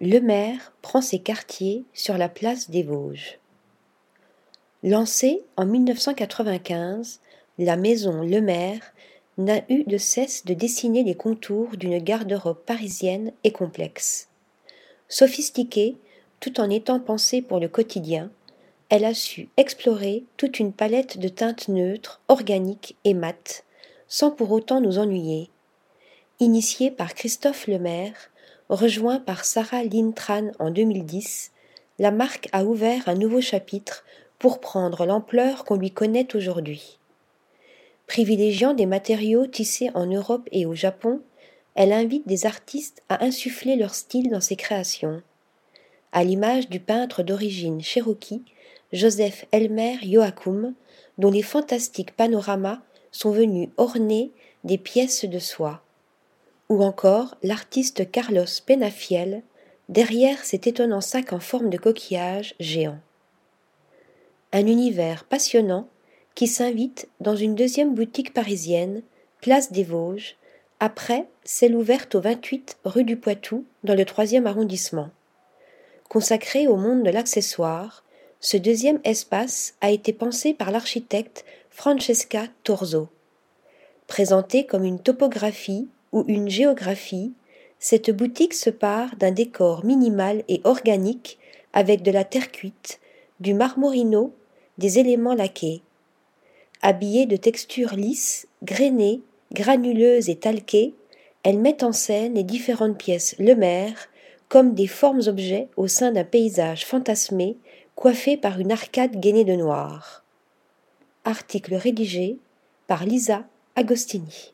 Le maire prend ses quartiers sur la place des Vosges. Lancée en 1995, la maison Le Maire n'a eu de cesse de dessiner les contours d'une garde-robe parisienne et complexe. Sophistiquée, tout en étant pensée pour le quotidien, elle a su explorer toute une palette de teintes neutres, organiques et mates, sans pour autant nous ennuyer. Initiée par Christophe Lemaire, rejoint par Sarah Lintran en 2010, la marque a ouvert un nouveau chapitre pour prendre l'ampleur qu'on lui connaît aujourd'hui. Privilégiant des matériaux tissés en Europe et au Japon, elle invite des artistes à insuffler leur style dans ses créations. À l'image du peintre d'origine cherokee, Joseph Elmer Joachim, dont les fantastiques panoramas sont venus orner des pièces de soie. Ou encore l'artiste Carlos Penafiel, derrière cet étonnant sac en forme de coquillage géant. Un univers passionnant qui s'invite dans une deuxième boutique parisienne, place des Vosges, après celle ouverte au 28 rue du Poitou, dans le troisième arrondissement. Consacré au monde de l'accessoire, ce deuxième espace a été pensé par l'architecte Francesca Torzo. Présentée comme une topographie ou une géographie, cette boutique se part d'un décor minimal et organique avec de la terre cuite, du marmorino, des éléments laqués. Habillée de textures lisses, grainées, granuleuses et talquées, elle met en scène les différentes pièces Le Maire comme des formes objets au sein d'un paysage fantasmé coiffé par une arcade gainée de noir. Article rédigé par Lisa Agostini.